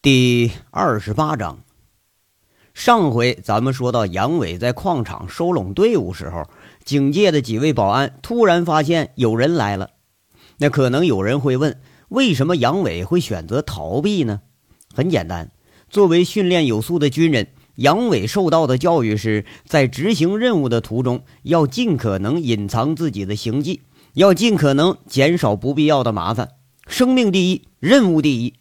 第二十八章，上回咱们说到杨伟在矿场收拢队伍时候，警戒的几位保安突然发现有人来了。那可能有人会问，为什么杨伟会选择逃避呢？很简单，作为训练有素的军人，杨伟受到的教育是在执行任务的途中要尽可能隐藏自己的行迹，要尽可能减少不必要的麻烦。生命第一，任务第一。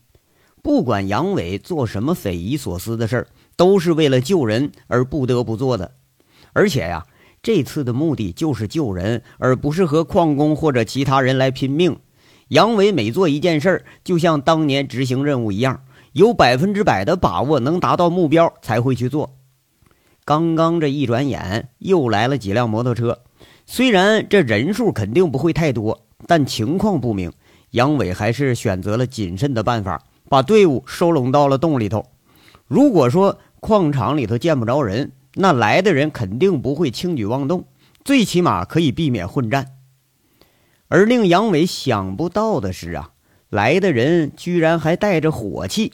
不管杨伟做什么匪夷所思的事儿，都是为了救人而不得不做的。而且呀，这次的目的就是救人，而不是和矿工或者其他人来拼命。杨伟每做一件事儿，就像当年执行任务一样，有百分之百的把握能达到目标才会去做。刚刚这一转眼，又来了几辆摩托车。虽然这人数肯定不会太多，但情况不明，杨伟还是选择了谨慎的办法。把队伍收拢到了洞里头。如果说矿场里头见不着人，那来的人肯定不会轻举妄动，最起码可以避免混战。而令杨伟想不到的是啊，来的人居然还带着火器，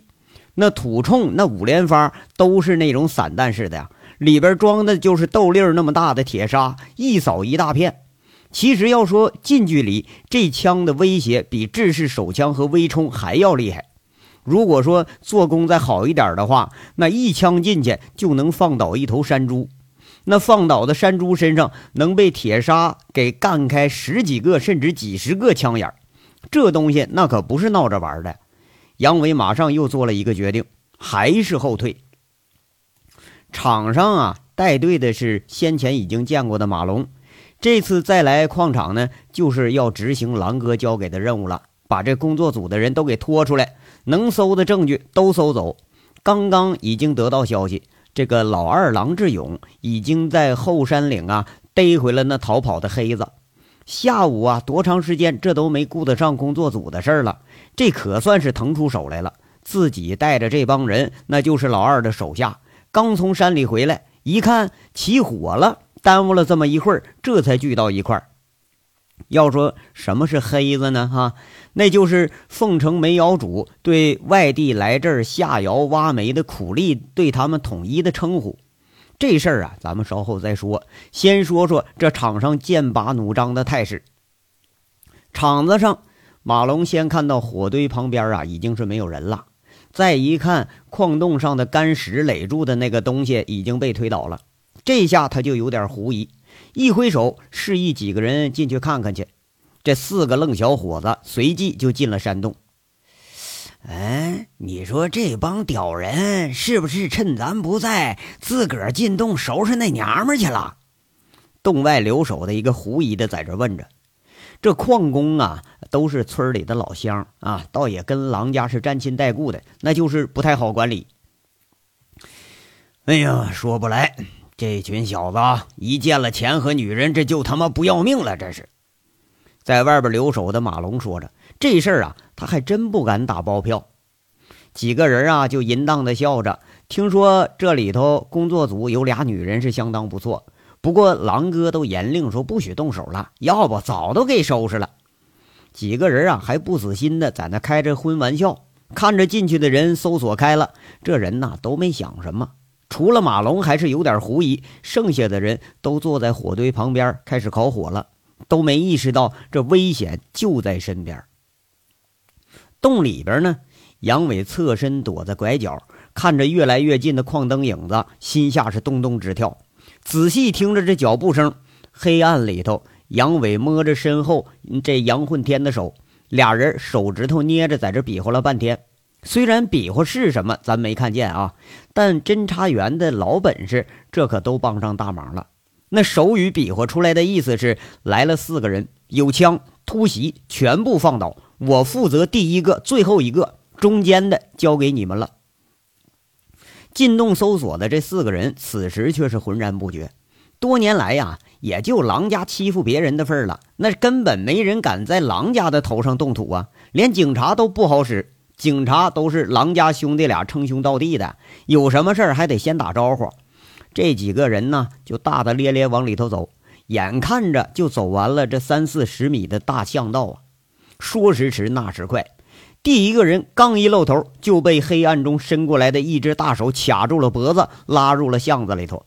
那土铳、那五连发都是那种散弹式的呀，里边装的就是豆粒那么大的铁砂，一扫一大片。其实要说近距离，这枪的威胁比制式手枪和微冲还要厉害。如果说做工再好一点的话，那一枪进去就能放倒一头山猪。那放倒的山猪身上能被铁砂给干开十几个甚至几十个枪眼这东西那可不是闹着玩的。杨伟马上又做了一个决定，还是后退。场上啊，带队的是先前已经见过的马龙，这次再来矿场呢，就是要执行狼哥交给的任务了，把这工作组的人都给拖出来。能搜的证据都搜走。刚刚已经得到消息，这个老二郎志勇已经在后山岭啊逮回了那逃跑的黑子。下午啊，多长时间这都没顾得上工作组的事儿了。这可算是腾出手来了，自己带着这帮人，那就是老二的手下。刚从山里回来，一看起火了，耽误了这么一会儿，这才聚到一块儿。要说什么是黑子呢？哈。那就是凤城煤窑主对外地来这儿下窑挖煤的苦力对他们统一的称呼。这事儿啊，咱们稍后再说。先说说这场上剑拔弩张的态势。场子上，马龙先看到火堆旁边啊，已经是没有人了。再一看矿洞上的干石垒住的那个东西已经被推倒了，这下他就有点狐疑，一挥手示意几个人进去看看去。这四个愣小伙子随即就进了山洞。哎，你说这帮屌人是不是趁咱不在，自个儿进洞收拾那娘们去了？洞外留守的一个狐疑的在这问着。这矿工啊，都是村里的老乡啊，倒也跟狼家是沾亲带故的，那就是不太好管理。哎呀，说不来，这群小子一见了钱和女人，这就他妈不要命了，这是。在外边留守的马龙说着：“这事儿啊，他还真不敢打包票。”几个人啊，就淫荡的笑着。听说这里头工作组有俩女人是相当不错，不过狼哥都严令说不许动手了，要不早都给收拾了。几个人啊，还不死心的在那开着荤玩笑，看着进去的人搜索开了，这人呐都没想什么，除了马龙还是有点狐疑，剩下的人都坐在火堆旁边开始烤火了。都没意识到这危险就在身边。洞里边呢，杨伟侧身躲在拐角，看着越来越近的矿灯影子，心下是咚咚直跳。仔细听着这脚步声，黑暗里头，杨伟摸着身后这杨混天的手，俩人手指头捏着，在这比划了半天。虽然比划是什么，咱没看见啊，但侦查员的老本事，这可都帮上大忙了。那手语比划出来的意思是：来了四个人，有枪突袭，全部放倒。我负责第一个、最后一个，中间的交给你们了。进洞搜索的这四个人，此时却是浑然不觉。多年来呀，也就狼家欺负别人的份儿了，那根本没人敢在狼家的头上动土啊！连警察都不好使，警察都是狼家兄弟俩称兄道弟的，有什么事儿还得先打招呼。这几个人呢，就大大咧咧往里头走，眼看着就走完了这三四十米的大巷道啊。说时迟，那时快，第一个人刚一露头，就被黑暗中伸过来的一只大手卡住了脖子，拉入了巷子里头。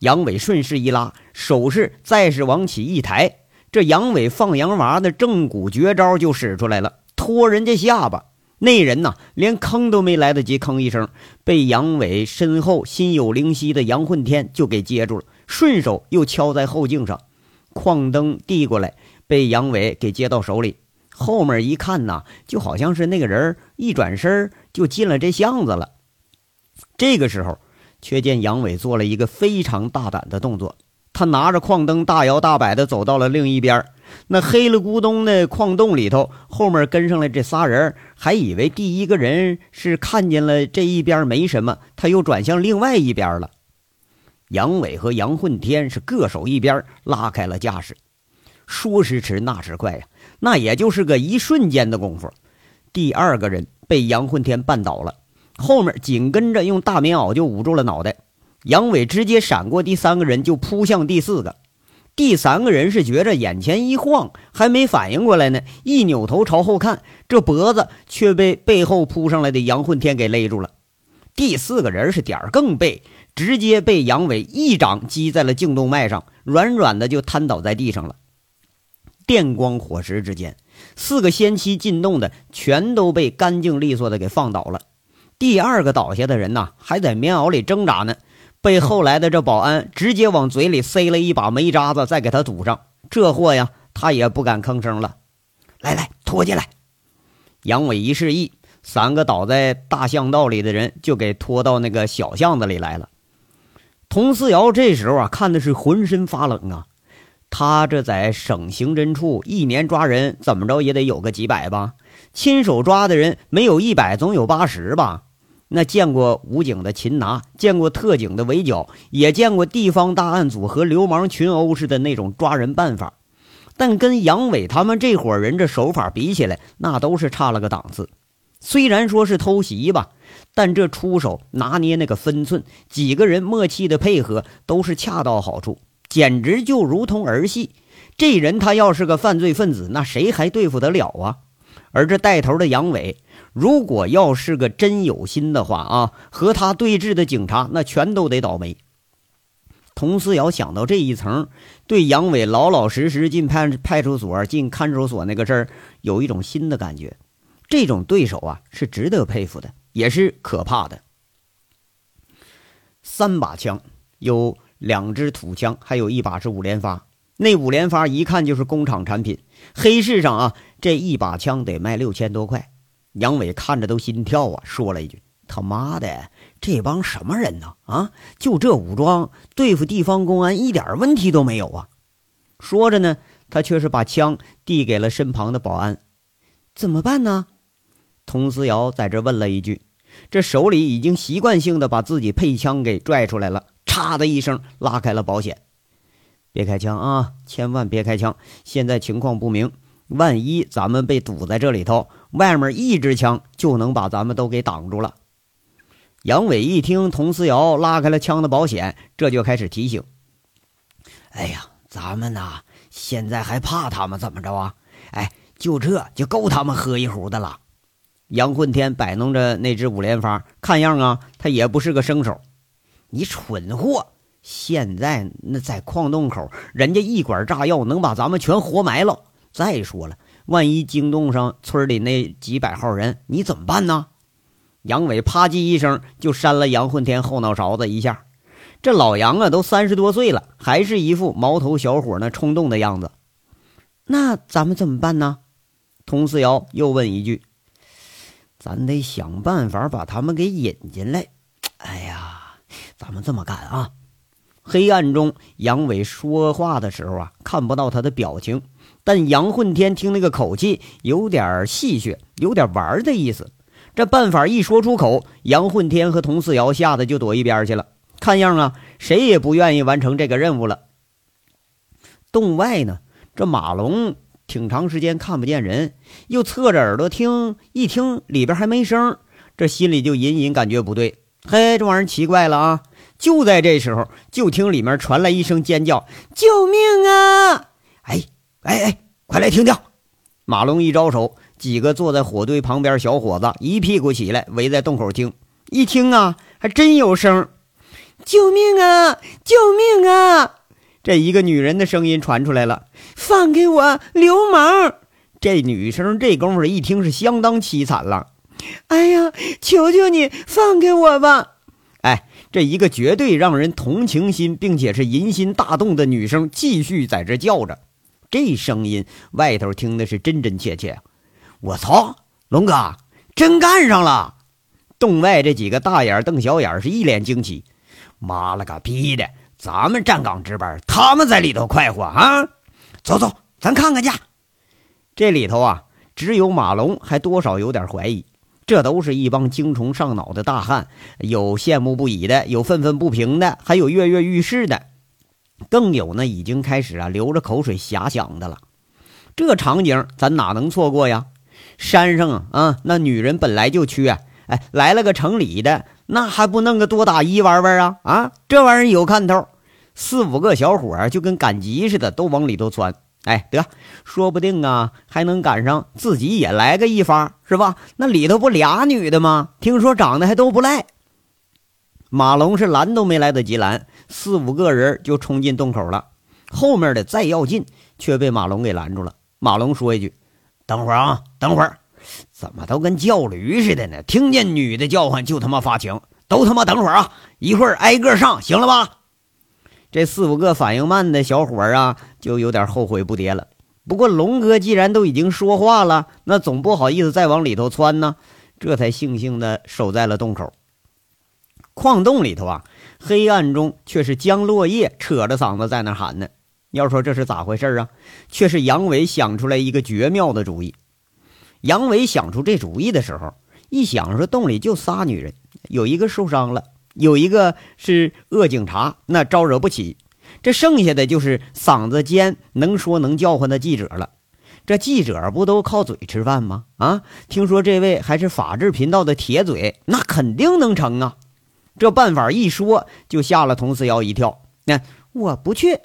杨伟顺势一拉，手势再是往起一抬，这杨伟放羊娃的正骨绝招就使出来了，拖人家下巴。那人呐，连吭都没来得及吭一声，被杨伟身后心有灵犀的杨混天就给接住了，顺手又敲在后颈上。矿灯递过来，被杨伟给接到手里。后面一看呐，就好像是那个人一转身就进了这巷子了。这个时候，却见杨伟做了一个非常大胆的动作，他拿着矿灯大摇大摆地走到了另一边。那黑了咕咚的矿洞里头，后面跟上来这仨人，还以为第一个人是看见了这一边没什么，他又转向另外一边了。杨伟和杨混天是各守一边，拉开了架势。说时迟，那时快呀，那也就是个一瞬间的功夫，第二个人被杨混天绊倒了，后面紧跟着用大棉袄就捂住了脑袋。杨伟直接闪过第三个人，就扑向第四个。第三个人是觉着眼前一晃，还没反应过来呢，一扭头朝后看，这脖子却被背后扑上来的杨混天给勒住了。第四个人是点儿更背，直接被杨伟一掌击在了颈动脉上，软软的就瘫倒在地上了。电光火石之间，四个先期进洞的全都被干净利索的给放倒了。第二个倒下的人呐，还在棉袄里挣扎呢。被后来的这保安直接往嘴里塞了一把煤渣子，再给他堵上。这货呀，他也不敢吭声了。来来，拖进来。杨伟一示意，三个倒在大巷道里的人就给拖到那个小巷子里来了。佟思瑶这时候啊，看的是浑身发冷啊。他这在省刑侦处一年抓人，怎么着也得有个几百吧？亲手抓的人没有一百，总有八十吧？那见过武警的擒拿，见过特警的围剿，也见过地方大案组和流氓群殴似的那种抓人办法，但跟杨伟他们这伙人这手法比起来，那都是差了个档次。虽然说是偷袭吧，但这出手拿捏那个分寸，几个人默契的配合都是恰到好处，简直就如同儿戏。这人他要是个犯罪分子，那谁还对付得了啊？而这带头的杨伟。如果要是个真有心的话啊，和他对峙的警察那全都得倒霉。佟思瑶想到这一层，对杨伟老老实实进派派出所、进看守所那个事儿，有一种新的感觉。这种对手啊，是值得佩服的，也是可怕的。三把枪，有两支土枪，还有一把是五连发。那五连发一看就是工厂产品，黑市上啊，这一把枪得卖六千多块。杨伟看着都心跳啊，说了一句：“他妈的，这帮什么人呢？啊，就这武装对付地方公安一点问题都没有啊！”说着呢，他却是把枪递给了身旁的保安：“怎么办呢？”佟思瑶在这问了一句，这手里已经习惯性的把自己配枪给拽出来了，嚓的一声拉开了保险：“别开枪啊，千万别开枪！现在情况不明。”万一咱们被堵在这里头，外面一支枪就能把咱们都给挡住了。杨伟一听佟思瑶拉开了枪的保险，这就开始提醒：“哎呀，咱们呐，现在还怕他们怎么着啊？哎，就这就够他们喝一壶的了。”杨混天摆弄着那支五连发，看样啊，他也不是个生手。你蠢货！现在那在矿洞口，人家一管炸药能把咱们全活埋了。再说了，万一惊动上村里那几百号人，你怎么办呢？杨伟啪叽一声就扇了杨混天后脑勺子一下。这老杨啊，都三十多岁了，还是一副毛头小伙那冲动的样子。那咱们怎么办呢？佟思瑶又问一句：“咱得想办法把他们给引进来。”哎呀，咱们这么干啊！黑暗中，杨伟说话的时候啊，看不到他的表情。但杨混天听那个口气，有点戏谑，有点玩的意思。这办法一说出口，杨混天和佟四瑶吓得就躲一边去了。看样啊，谁也不愿意完成这个任务了。洞外呢，这马龙挺长时间看不见人，又侧着耳朵听，一听里边还没声，这心里就隐隐感觉不对。嘿，这玩意儿奇怪了啊！就在这时候，就听里面传来一声尖叫：“救命啊！”哎。哎哎，快来听听！马龙一招手，几个坐在火堆旁边小伙子一屁股起来，围在洞口听。一听啊，还真有声！救命啊！救命啊！这一个女人的声音传出来了：“放给我，流氓！”这女生这功夫一听是相当凄惨了。哎呀，求求你放给我吧！哎，这一个绝对让人同情心，并且是淫心大动的女生继续在这叫着。这声音外头听的是真真切切。我操，龙哥真干上了！洞外这几个大眼瞪小眼，是一脸惊奇。妈了个逼的，咱们站岗值班，他们在里头快活啊！走走，咱看看去。这里头啊，只有马龙还多少有点怀疑。这都是一帮精虫上脑的大汉，有羡慕不已的，有愤愤不平的，还有跃跃欲试的，更有呢已经开始啊流着口水遐想的了。这场景咱哪能错过呀？山上啊啊，那女人本来就缺，哎，来了个城里的，那还不弄个多打一玩玩啊？啊，这玩意儿有看头，四五个小伙就跟赶集似的，都往里头钻。哎，得，说不定啊，还能赶上自己也来个一发，是吧？那里头不俩女的吗？听说长得还都不赖。马龙是拦都没来得及拦，四五个人就冲进洞口了。后面的再要进，却被马龙给拦住了。马龙说一句：“等会儿啊，等会儿，怎么都跟叫驴似的呢？听见女的叫唤就他妈发情，都他妈等会儿啊！一会儿挨个上，行了吧？”这四五个反应慢的小伙啊，就有点后悔不迭了。不过龙哥既然都已经说话了，那总不好意思再往里头窜呢，这才悻悻的守在了洞口。矿洞里头啊，黑暗中却是江落叶扯着嗓子在那喊呢。要说这是咋回事啊？却是杨伟想出来一个绝妙的主意。杨伟想出这主意的时候，一想说洞里就仨女人，有一个受伤了。有一个是恶警察，那招惹不起；这剩下的就是嗓子尖、能说能叫唤的记者了。这记者不都靠嘴吃饭吗？啊，听说这位还是法制频道的铁嘴，那肯定能成啊！这办法一说，就吓了佟四瑶一跳。那我不去，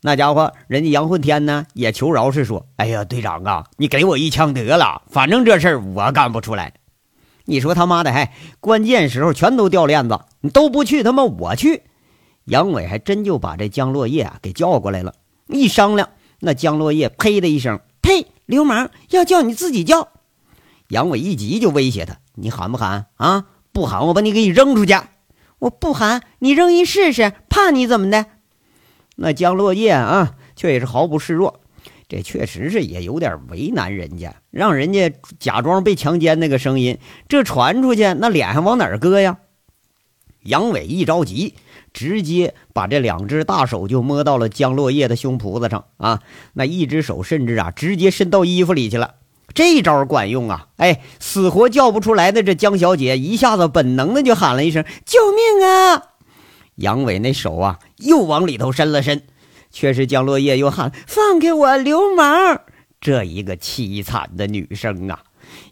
那家伙人家杨混天呢，也求饶是说：“哎呀，队长啊，你给我一枪得了，反正这事儿我干不出来。”你说他妈的，还关键时候全都掉链子，你都不去，他妈我去。杨伟还真就把这江落叶啊给叫过来了。一商量，那江落叶呸的一声，呸！流氓要叫你自己叫。杨伟一急就威胁他：“你喊不喊啊？不喊我把你给你扔出去！我不喊，你扔一试试，怕你怎么的？”那江落叶啊，却也是毫不示弱。这确实是也有点为难人家，让人家假装被强奸那个声音，这传出去，那脸上往哪儿搁呀？杨伟一着急，直接把这两只大手就摸到了江落叶的胸脯子上啊！那一只手甚至啊，直接伸到衣服里去了。这招管用啊！哎，死活叫不出来的这江小姐一下子本能的就喊了一声：“救命啊！”杨伟那手啊，又往里头伸了伸。却是江落叶又喊：“放开我，流氓！”这一个凄惨的女生啊！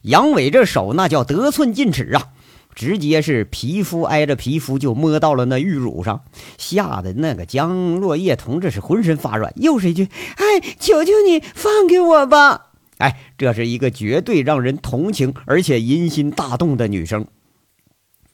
杨伟这手那叫得寸进尺啊，直接是皮肤挨着皮肤就摸到了那玉乳上，吓得那个江落叶同志是浑身发软。又是一句：“哎，求求你放开我吧！”哎，这是一个绝对让人同情而且淫心大动的女生。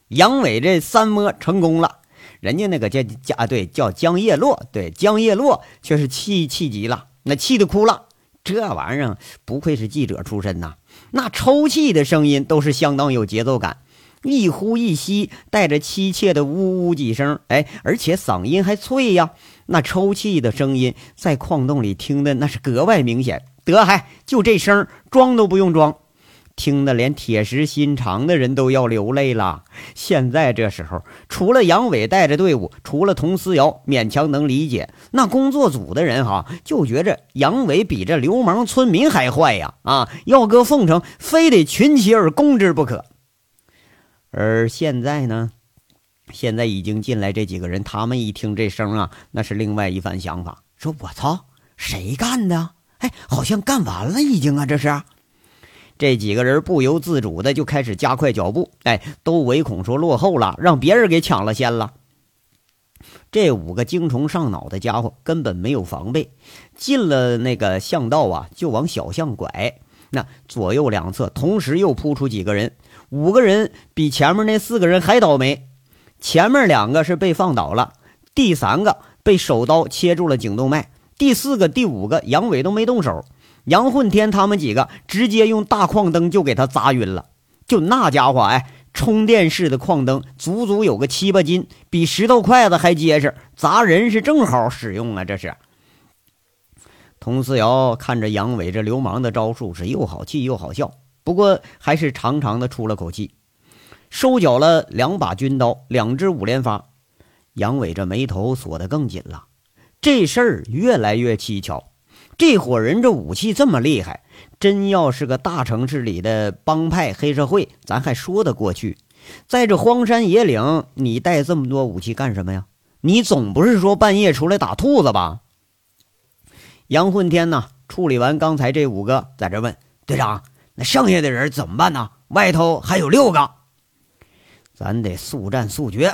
杨伟这三摸成功了。人家那个叫叫对叫江叶落，对江叶落却是气气急了，那气得哭了。这玩意儿不愧是记者出身呐，那抽泣的声音都是相当有节奏感，一呼一吸带着凄切的呜呜几声，哎，而且嗓音还脆呀。那抽泣的声音在矿洞里听的那是格外明显。得还就这声，装都不用装。听得连铁石心肠的人都要流泪了。现在这时候，除了杨伟带着队伍，除了佟思瑶勉强能理解，那工作组的人哈就觉着杨伟比这流氓村民还坏呀！啊，要搁凤城，非得群起而攻之不可。而现在呢，现在已经进来这几个人，他们一听这声啊，那是另外一番想法，说我操，谁干的？哎，好像干完了已经啊，这是。这几个人不由自主的就开始加快脚步，哎，都唯恐说落后了，让别人给抢了先了。这五个精虫上脑的家伙根本没有防备，进了那个巷道啊，就往小巷拐。那左右两侧同时又扑出几个人，五个人比前面那四个人还倒霉。前面两个是被放倒了，第三个被手刀切住了颈动脉，第四个、第五个杨伟都没动手。杨混天他们几个直接用大矿灯就给他砸晕了。就那家伙，哎，充电式的矿灯，足足有个七八斤，比石头筷子还结实，砸人是正好使用啊！这是。佟思瑶看着杨伟这流氓的招数，是又好气又好笑，不过还是长长的出了口气，收缴了两把军刀，两支五连发。杨伟这眉头锁得更紧了，这事儿越来越蹊跷。这伙人这武器这么厉害，真要是个大城市里的帮派黑社会，咱还说得过去。在这荒山野岭，你带这么多武器干什么呀？你总不是说半夜出来打兔子吧？杨混天呢？处理完刚才这五个，在这问队长：“那剩下的人怎么办呢？外头还有六个，咱得速战速决。”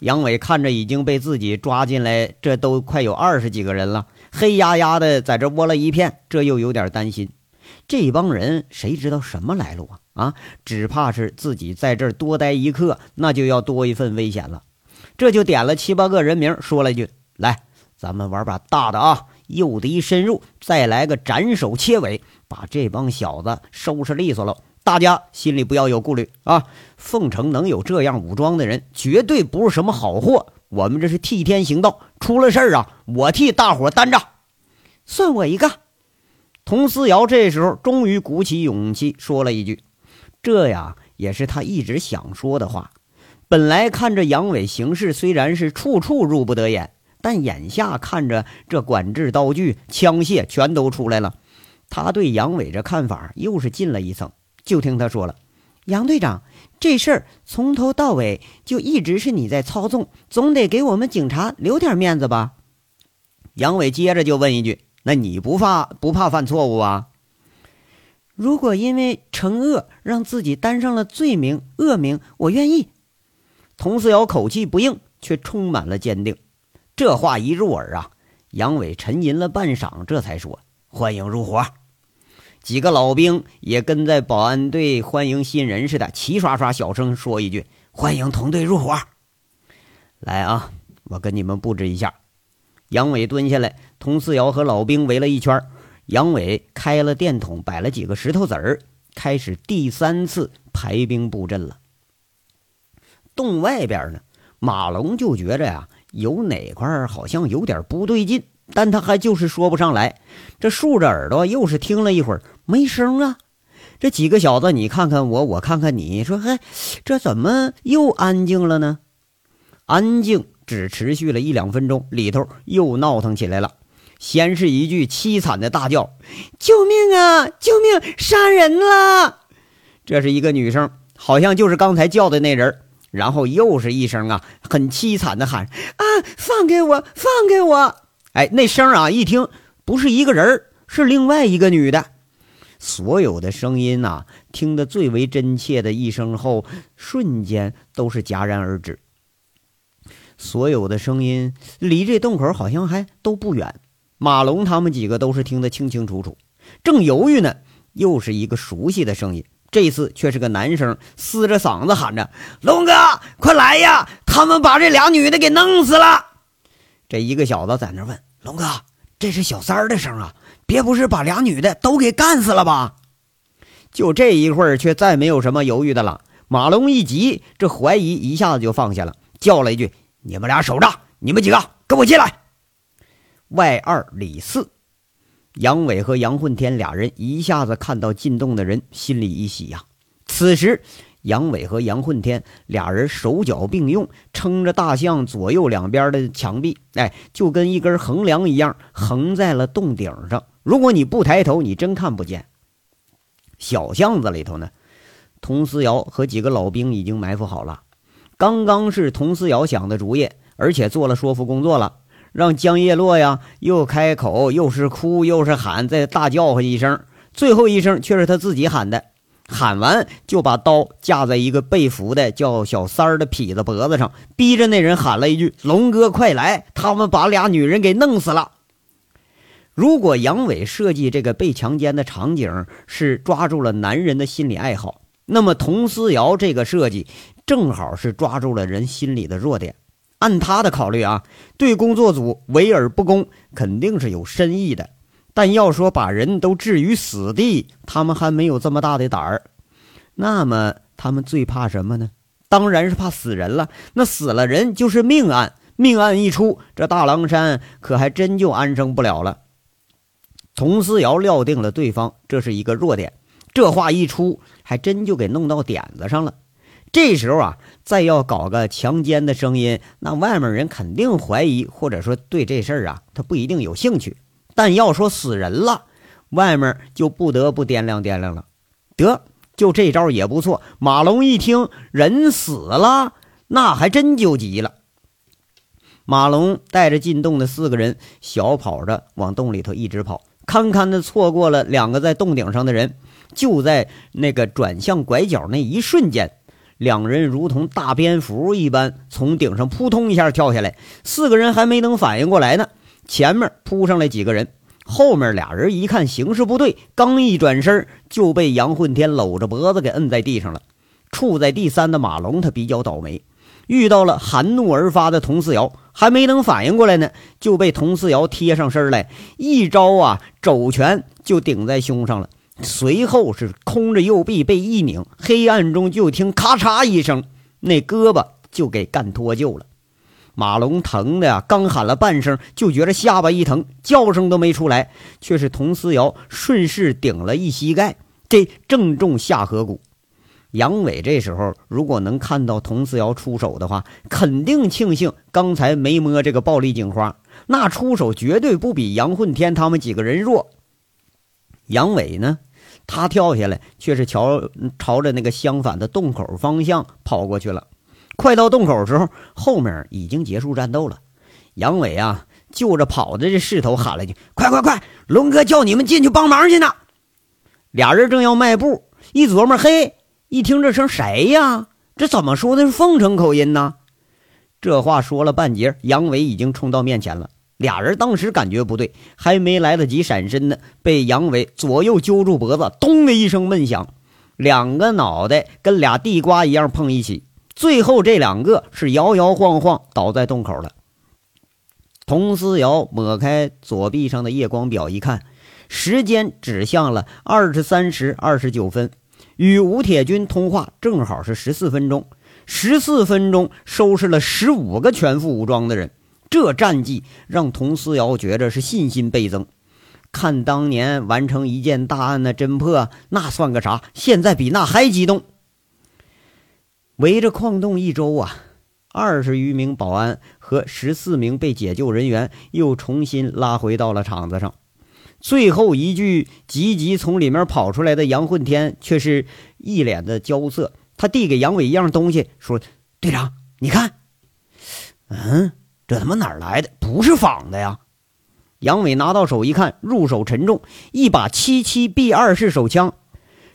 杨伟看着已经被自己抓进来，这都快有二十几个人了，黑压压的在这窝了一片，这又有点担心。这帮人谁知道什么来路啊？啊，只怕是自己在这儿多待一刻，那就要多一份危险了。这就点了七八个人名，说了一句：“来，咱们玩把大的啊！”诱敌深入，再来个斩首切尾，把这帮小子收拾利索了。大家心里不要有顾虑啊！凤城能有这样武装的人，绝对不是什么好货。我们这是替天行道，出了事儿啊，我替大伙担着。算我一个。佟思瑶这时候终于鼓起勇气说了一句：“这呀，也是他一直想说的话。本来看着杨伟行事，虽然是处处入不得眼。”但眼下看着这管制刀具、枪械全都出来了，他对杨伟这看法又是进了一层。就听他说了：“杨队长，这事儿从头到尾就一直是你在操纵，总得给我们警察留点面子吧？”杨伟接着就问一句：“那你不怕不怕犯错误啊？如果因为惩恶让自己担上了罪名恶名，我愿意。”佟思瑶口气不硬，却充满了坚定。这话一入耳啊，杨伟沉吟了半晌，这才说：“欢迎入伙。”几个老兵也跟在保安队欢迎新人似的，齐刷刷小声说一句：“欢迎同队入伙。”来啊，我跟你们布置一下。杨伟蹲下来，佟四瑶和老兵围了一圈。杨伟开了电筒，摆了几个石头子儿，开始第三次排兵布阵了。洞外边呢，马龙就觉着呀。有哪块好像有点不对劲，但他还就是说不上来。这竖着耳朵，又是听了一会儿，没声啊。这几个小子，你看看我，我看看你，说嘿，这怎么又安静了呢？安静只持续了一两分钟，里头又闹腾起来了。先是一句凄惨的大叫：“救命啊！救命！杀人了！”这是一个女生，好像就是刚才叫的那人。然后又是一声啊，很凄惨的喊：“啊，放给我，放给我！”哎，那声啊，一听不是一个人是另外一个女的。所有的声音呐，听得最为真切的一声后，瞬间都是戛然而止。所有的声音离这洞口好像还都不远，马龙他们几个都是听得清清楚楚。正犹豫呢，又是一个熟悉的声音。这次却是个男生，嘶着嗓子喊着：“龙哥，快来呀！他们把这俩女的给弄死了。”这一个小子在那问：“龙哥，这是小三儿的声啊，别不是把俩女的都给干死了吧？”就这一会儿，却再没有什么犹豫的了。马龙一急，这怀疑一下子就放下了，叫了一句：“你们俩守着，你们几个跟我进来。”外二里四。杨伟和杨混天俩人一下子看到进洞的人，心里一喜呀。此时，杨伟和杨混天俩人手脚并用，撑着大象左右两边的墙壁，哎，就跟一根横梁一样，横在了洞顶上。如果你不抬头，你真看不见。小巷子里头呢，佟思瑶和几个老兵已经埋伏好了。刚刚是佟思瑶想的主意，而且做了说服工作了。让江叶落呀，又开口，又是哭，又是喊，再大叫唤一声，最后一声却是他自己喊的。喊完就把刀架在一个被俘的叫小三儿的痞子脖子上，逼着那人喊了一句：“龙哥，快来！他们把俩女人给弄死了。”如果杨伟设计这个被强奸的场景是抓住了男人的心理爱好，那么佟思瑶这个设计正好是抓住了人心里的弱点。按他的考虑啊，对工作组围而不攻肯定是有深意的。但要说把人都置于死地，他们还没有这么大的胆儿。那么他们最怕什么呢？当然是怕死人了。那死了人就是命案，命案一出，这大狼山可还真就安生不了了。佟思瑶料定了对方这是一个弱点，这话一出，还真就给弄到点子上了。这时候啊，再要搞个强奸的声音，那外面人肯定怀疑，或者说对这事儿啊，他不一定有兴趣。但要说死人了，外面就不得不掂量掂量了。得，就这招也不错。马龙一听人死了，那还真就急了。马龙带着进洞的四个人，小跑着往洞里头一直跑。堪堪的错过了两个在洞顶上的人，就在那个转向拐角那一瞬间，两人如同大蝙蝠一般从顶上扑通一下跳下来。四个人还没等反应过来呢，前面扑上来几个人，后面俩人一看形势不对，刚一转身就被杨混天搂着脖子给摁在地上了。处在第三的马龙他比较倒霉。遇到了含怒而发的佟四瑶，还没等反应过来呢，就被佟四瑶贴上身来，一招啊肘拳就顶在胸上了。随后是空着右臂被一拧，黑暗中就听咔嚓一声，那胳膊就给干脱臼了。马龙疼的呀，刚喊了半声，就觉着下巴一疼，叫声都没出来，却是佟思瑶顺势顶了一膝盖，这正中下颌骨。杨伟这时候如果能看到佟思瑶出手的话，肯定庆幸刚才没摸这个暴力警花，那出手绝对不比杨混天他们几个人弱。杨伟呢，他跳下来却是朝朝着那个相反的洞口方向跑过去了。快到洞口时候，后面已经结束战斗了。杨伟啊，就着跑的这势头喊了句：“快快快，龙哥叫你们进去帮忙去呢！”俩人正要迈步，一琢磨，嘿。一听这声谁呀？这怎么说的是凤城口音呢？这话说了半截，杨伟已经冲到面前了。俩人当时感觉不对，还没来得及闪身呢，被杨伟左右揪住脖子，咚的一声闷响，两个脑袋跟俩地瓜一样碰一起，最后这两个是摇摇晃晃倒在洞口了。佟思瑶抹开左臂上的夜光表一看，时间指向了二十三时二十九分。与吴铁军通话正好是十四分钟，十四分钟收拾了十五个全副武装的人，这战绩让佟思瑶觉着是信心倍增。看当年完成一件大案的侦破，那算个啥？现在比那还激动。围着矿洞一周啊，二十余名保安和十四名被解救人员又重新拉回到了场子上。最后一句，急急从里面跑出来的杨混天却是一脸的焦色。他递给杨伟一样东西，说：“队长，你看，嗯，这他妈哪儿来的？不是仿的呀！”杨伟拿到手一看，入手沉重，一把七七 B 二式手枪。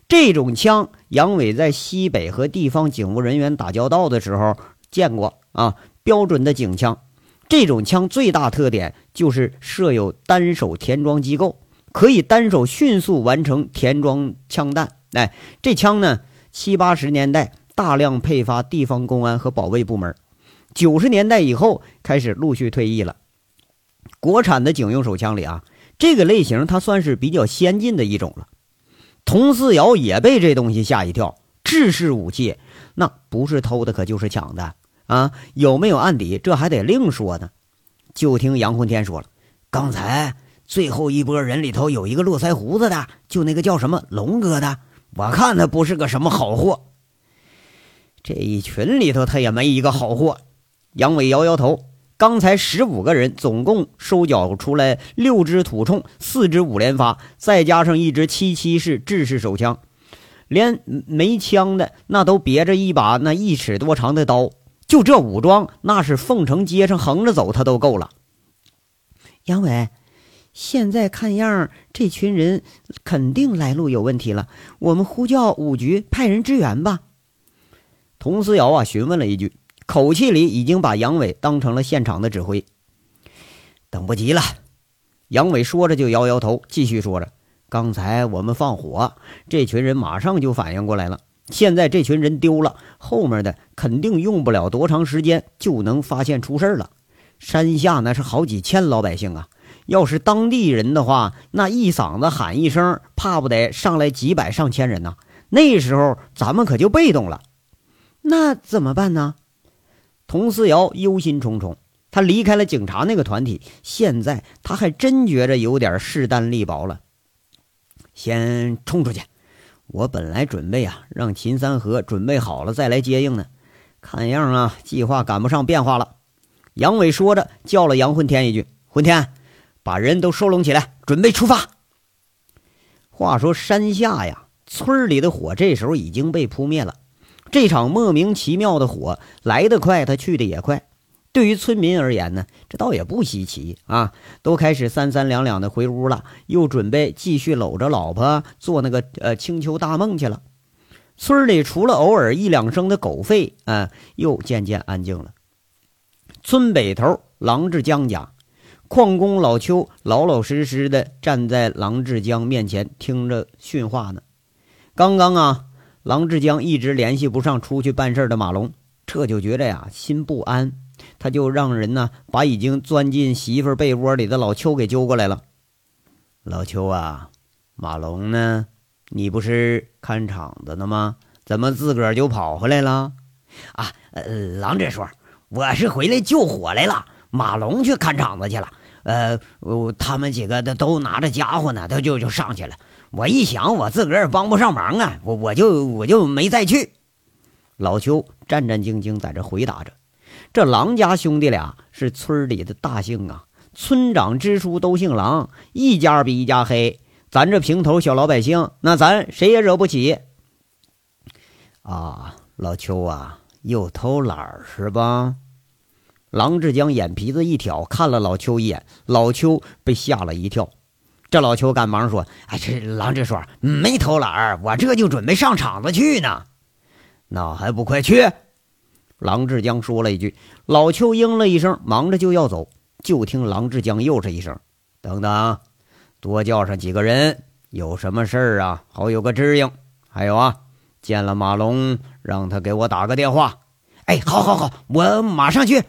这种枪，杨伟在西北和地方警务人员打交道的时候见过啊，标准的警枪。这种枪最大特点就是设有单手填装机构，可以单手迅速完成填装枪弹。哎，这枪呢，七八十年代大量配发地方公安和保卫部门，九十年代以后开始陆续退役了。国产的警用手枪里啊，这个类型它算是比较先进的一种了。佟四瑶也被这东西吓一跳，制式武器那不是偷的，可就是抢的。啊，有没有案底，这还得另说呢。就听杨混天说了，刚才最后一波人里头有一个络腮胡子的，就那个叫什么龙哥的，我看他不是个什么好货。这一群里头他也没一个好货。杨伟摇摇头，刚才十五个人总共收缴出来六支土铳，四支五连发，再加上一支七七式制式手枪，连没枪的那都别着一把那一尺多长的刀。就这武装，那是凤城街上横着走，他都够了。杨伟，现在看样，这群人肯定来路有问题了。我们呼叫五局派人支援吧。佟思瑶啊，询问了一句，口气里已经把杨伟当成了现场的指挥。等不及了。杨伟说着就摇摇头，继续说着：“刚才我们放火，这群人马上就反应过来了。现在这群人丢了，后面的肯定用不了多长时间就能发现出事了。山下那是好几千老百姓啊，要是当地人的话，那一嗓子喊一声，怕不得上来几百上千人呐。那时候咱们可就被动了。那怎么办呢？”佟思瑶忧心忡忡。他离开了警察那个团体，现在他还真觉着有点势单力薄了。先冲出去！我本来准备啊，让秦三河准备好了再来接应呢。看样啊，计划赶不上变化了。杨伟说着，叫了杨混天一句：“混天，把人都收拢起来，准备出发。”话说山下呀，村里的火这时候已经被扑灭了。这场莫名其妙的火来得快，他去的也快。对于村民而言呢，这倒也不稀奇啊，都开始三三两两的回屋了，又准备继续搂着老婆做那个呃青丘大梦去了。村里除了偶尔一两声的狗吠，啊，又渐渐安静了。村北头郎志江家，矿工老邱老老实实的站在郎志江面前，听着训话呢。刚刚啊，郎志江一直联系不上出去办事的马龙，这就觉得呀心不安。他就让人呢，把已经钻进媳妇被窝里的老邱给揪过来了。老邱啊，马龙呢？你不是看场子的吗？怎么自个儿就跑回来了？啊，呃，郎志说，我是回来救火来了。马龙去看场子去了。呃，他们几个都都拿着家伙呢，他就就上去了。我一想，我自个儿帮不上忙啊，我我就我就没再去。老邱战战兢兢在这回答着。这狼家兄弟俩是村里的大姓啊，村长、支书都姓狼，一家比一家黑。咱这平头小老百姓，那咱谁也惹不起。啊，老邱啊，又偷懒是吧？郎志江眼皮子一挑，看了老邱一眼，老邱被吓了一跳。这老邱赶忙说：“哎，这郎志说没偷懒我这就准备上场子去呢。那还不快去？”郎志江说了一句，老邱应了一声，忙着就要走。就听郎志江又是一声：“等等，多叫上几个人，有什么事儿啊？好有个知应。还有啊，见了马龙，让他给我打个电话。”哎，好，好，好，我马上去。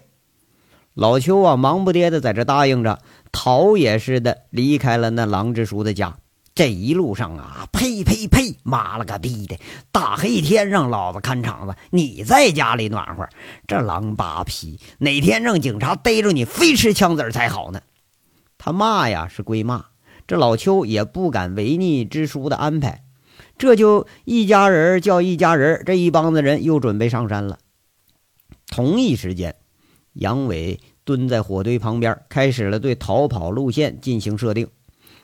老邱啊，忙不迭的在这答应着，逃也似的离开了那郎志叔的家。这一路上啊，呸呸呸！妈了个逼的，大黑天让老子看场子，你在家里暖和，这狼扒皮，哪天让警察逮着你，非吃枪子才好呢！他骂呀是归骂，这老邱也不敢违逆支书的安排，这就一家人叫一家人，这一帮子人又准备上山了。同一时间，杨伟蹲在火堆旁边，开始了对逃跑路线进行设定。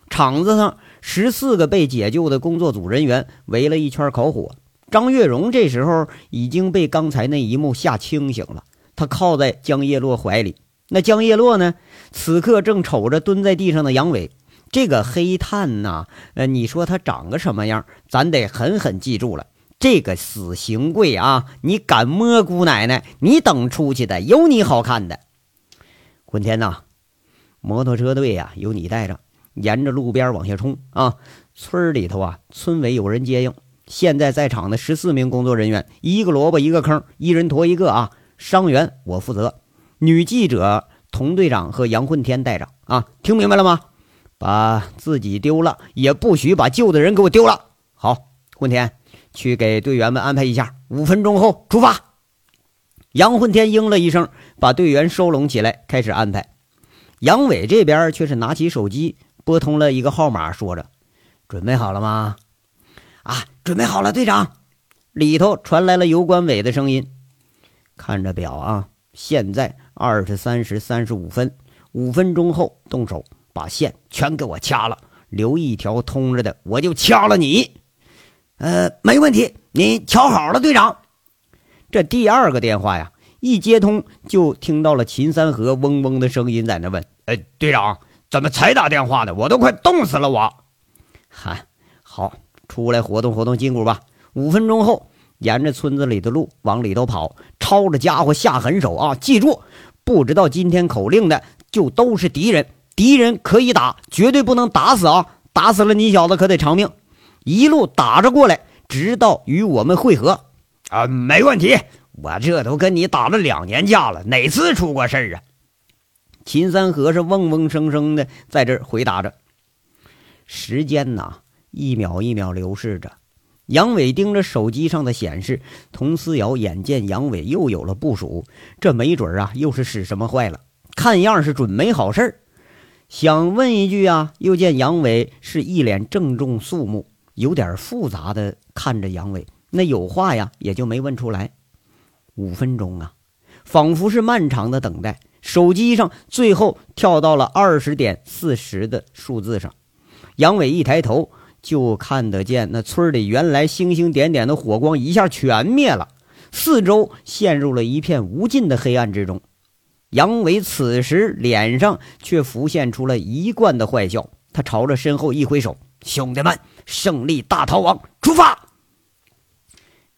场子上，十四个被解救的工作组人员围了一圈烤火。张月荣这时候已经被刚才那一幕吓清醒了，他靠在江叶落怀里。那江叶落呢？此刻正瞅着蹲在地上的杨伟。这个黑炭呐，呃，你说他长个什么样？咱得狠狠记住了。这个死刑柜啊！你敢摸姑奶奶？你等出去的，有你好看的。混天呐，摩托车队呀，由你带着。沿着路边往下冲啊！村里头啊，村委有人接应。现在在场的十四名工作人员，一个萝卜一个坑，一人驮一个啊！伤员我负责，女记者童队长和杨混天带着啊！听明白了吗？把自己丢了，也不许把救的人给我丢了。好，混天去给队员们安排一下，五分钟后出发。杨混天应了一声，把队员收拢起来，开始安排。杨伟这边却是拿起手机。拨通了一个号码，说着：“准备好了吗？”“啊，准备好了，队长。”里头传来了尤关伟的声音：“看着表啊，现在二十三时三十五分，五分钟后动手，把线全给我掐了，留一条通着的，我就掐了你。”“呃，没问题，你瞧好了，队长。”这第二个电话呀，一接通就听到了秦三河嗡嗡的声音在那问：“哎，队长。”怎么才打电话呢？我都快冻死了！我，嗨，好，出来活动活动筋骨吧。五分钟后，沿着村子里的路往里头跑，抄着家伙下狠手啊！记住，不知道今天口令的就都是敌人，敌人可以打，绝对不能打死啊！打死了你小子可得偿命。一路打着过来，直到与我们会合。啊，没问题。我这都跟你打了两年架了，哪次出过事儿啊？秦三河是嗡嗡声声的在这儿回答着。时间呐，一秒一秒流逝着。杨伟盯着手机上的显示，佟思瑶眼见杨伟又有了部署，这没准啊，又是使什么坏了？看样是准没好事想问一句啊，又见杨伟是一脸郑重肃穆，有点复杂的看着杨伟，那有话呀，也就没问出来。五分钟啊，仿佛是漫长的等待。手机上最后跳到了二十点四十的数字上，杨伟一抬头就看得见那村里原来星星点点的火光一下全灭了，四周陷入了一片无尽的黑暗之中。杨伟此时脸上却浮现出了一贯的坏笑，他朝着身后一挥手：“兄弟们，胜利大逃亡，出发！”